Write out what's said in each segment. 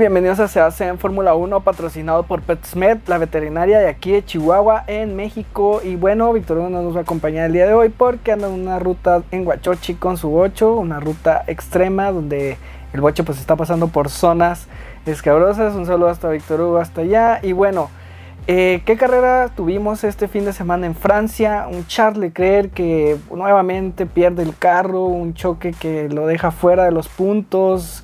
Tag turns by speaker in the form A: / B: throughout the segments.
A: Bienvenidos a Se hace en Fórmula 1, patrocinado por PetSmed, la veterinaria de aquí de Chihuahua, en México. Y bueno, Víctor Hugo nos va a acompañar el día de hoy porque anda en una ruta en Huachochi con su bocho, una ruta extrema donde el bocho pues está pasando por zonas escabrosas. Un saludo hasta Víctor Hugo, hasta allá. Y bueno, eh, ¿qué carrera tuvimos este fin de semana en Francia? Un Charles Leclerc que nuevamente pierde el carro, un choque que lo deja fuera de los puntos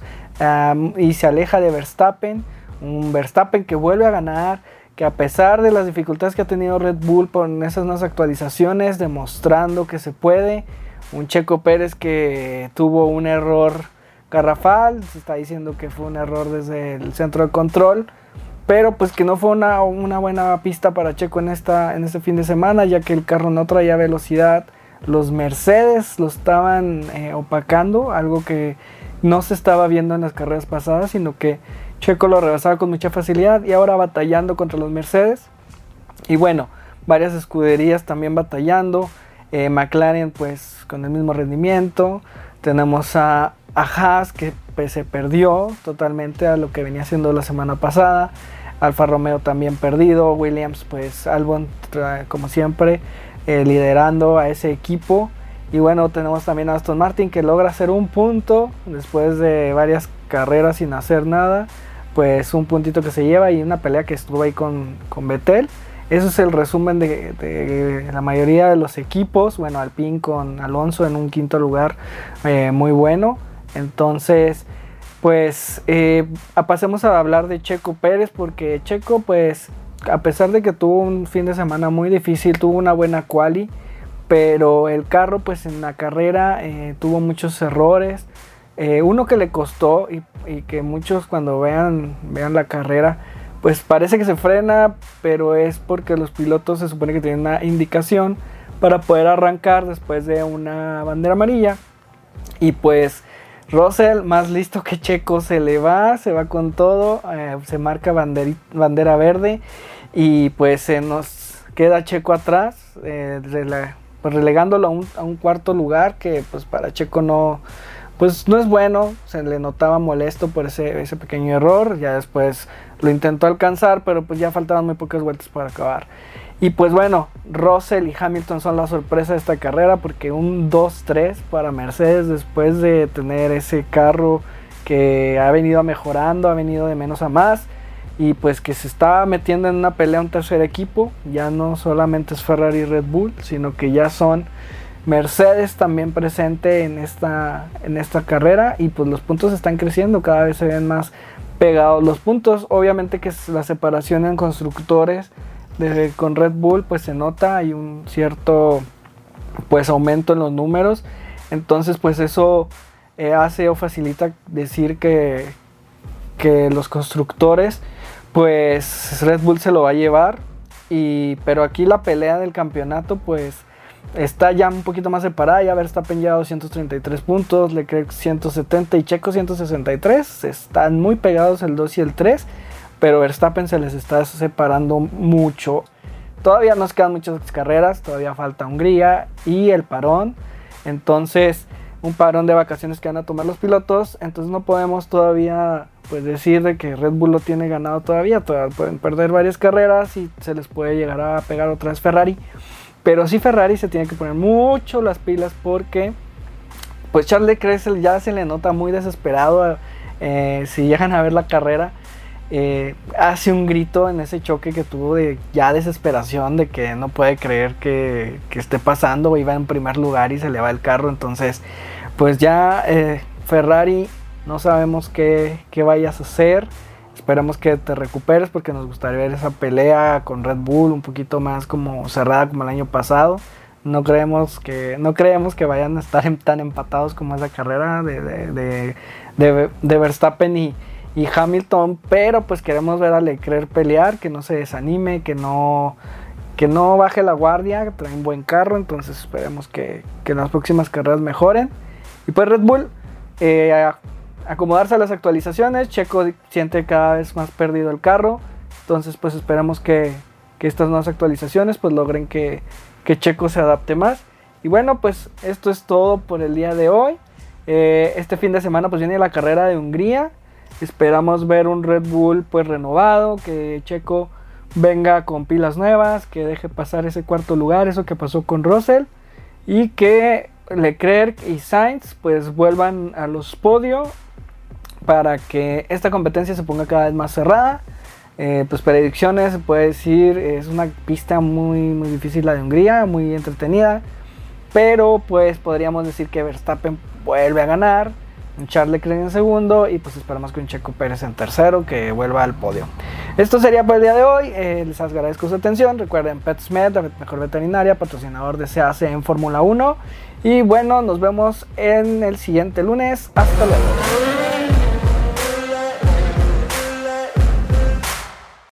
A: y se aleja de Verstappen. Un Verstappen que vuelve a ganar, que a pesar de las dificultades que ha tenido Red Bull con esas nuevas actualizaciones, demostrando que se puede. Un Checo Pérez que tuvo un error garrafal, se está diciendo que fue un error desde el centro de control, pero pues que no fue una, una buena pista para Checo en, esta, en este fin de semana, ya que el carro no traía velocidad. Los Mercedes lo estaban eh, opacando, algo que no se estaba viendo en las carreras pasadas, sino que Checo lo rebasaba con mucha facilidad y ahora batallando contra los Mercedes. Y bueno, varias escuderías también batallando. Eh, McLaren pues con el mismo rendimiento. Tenemos a, Haas que pues, se perdió totalmente a lo que venía haciendo la semana pasada. Alfa Romeo también perdido. Williams pues Albon como siempre eh, liderando a ese equipo. Y bueno, tenemos también a Aston Martin que logra hacer un punto después de varias carreras sin hacer nada. Pues un puntito que se lleva y una pelea que estuvo ahí con, con Betel. Eso es el resumen de, la mayoría de los equipos. Bueno, Alpine con Alonso en un quinto lugar eh, muy bueno. Entonces, pues eh, pasemos a hablar de Checo Pérez porque Checo pues a pesar de que tuvo un fin de semana muy difícil, tuvo una buena quali pero el carro pues en la carrera eh, tuvo muchos errores. Eh, uno que le costó y, que muchos cuando vean, vean la carrera pues parece que se frena, pero es porque los pilotos se supone que tienen una indicación para poder arrancar después de una bandera amarilla. Y pues Russell, más listo que Checo, se le va, se va con todo, eh, se marca bandera verde y pues se nos queda Checo atrás pues, relegándolo a un, cuarto lugar que pues para Checo no, pues no es bueno, se le notaba molesto por ese, ese pequeño error, ya después lo intentó alcanzar, pero pues ya faltaban muy pocas vueltas para acabar. Y pues bueno, Russell y Hamilton son la sorpresa de esta carrera porque un 2-3 para Mercedes después de tener ese carro que ha venido mejorando, ha venido de menos a más y pues que se está metiendo en una pelea un tercer equipo, ya no solamente es Ferrari y Red Bull, sino que ya son Mercedes también presente en esta, en esta carrera y pues los puntos están creciendo, cada vez se ven más pegados los puntos, obviamente que la separación en constructores de, con Red Bull pues se nota, hay un cierto pues aumento en los números, entonces pues eso eh, hace o facilita decir que, que los constructores pues Red Bull se lo va a llevar. Y, pero aquí la pelea del campeonato, pues está ya un poquito más separada. Ya Verstappen ya 233 puntos, Leclerc 170 y Checo 163. Están muy pegados el 2 y el 3, pero Verstappen se les está separando mucho. Todavía nos quedan muchas carreras, todavía falta Hungría y el parón. Entonces, un parón de vacaciones que van a tomar los pilotos. Entonces no podemos todavía pues decir de que Red Bull lo tiene ganado todavía, todavía pueden perder varias carreras y se les puede llegar a pegar otra vez Ferrari. Pero sí Ferrari se tiene que poner mucho las pilas porque pues Charles Leclerc ya se le nota muy desesperado eh, si llegan a ver la carrera. Eh, hace un grito en ese choque que tuvo de ya desesperación de que no puede creer que, que esté pasando, iba en primer lugar y se le va el carro, entonces pues ya eh, Ferrari no sabemos qué, vayas a hacer. Esperamos que te recuperes porque nos gustaría ver esa pelea con Red Bull un poquito más como cerrada como el año pasado. No creemos que, no creemos que vayan a estar tan empatados como esa carrera de, de, Verstappen y, y, Hamilton. Pero pues queremos ver a Leclerc pelear, que no se desanime, que no, que no baje la guardia, trae un buen carro. Entonces esperemos que, que en las próximas carreras mejoren. Y pues Red Bull, eh, acomodarse a las actualizaciones. Checo siente cada vez más perdido el carro. Entonces pues esperamos que, estas nuevas actualizaciones pues logren que, Checo se adapte más. Y bueno pues esto es todo por el día de hoy. Eh, este fin de semana pues viene la carrera de Hungría. Esperamos ver un Red Bull pues renovado, que Checo venga con pilas nuevas, que deje pasar ese cuarto lugar, eso que pasó con Russell, y que Leclerc y Sainz pues vuelvan a los podios para que esta competencia se ponga cada vez más cerrada. Eh, pues predicciones, se puede decir, es una pista muy, muy difícil la de Hungría, muy entretenida, pero pues podríamos decir que Verstappen vuelve a ganar un Charles Leclerc en segundo y pues esperamos que un Checo Pérez en tercero que vuelva al podio. Esto sería por el día de hoy, eh, les agradezco su atención, recuerden PetSmed, la mejor veterinaria, patrocinador de CAC en Fórmula 1 y bueno, nos vemos en el siguiente lunes, hasta luego.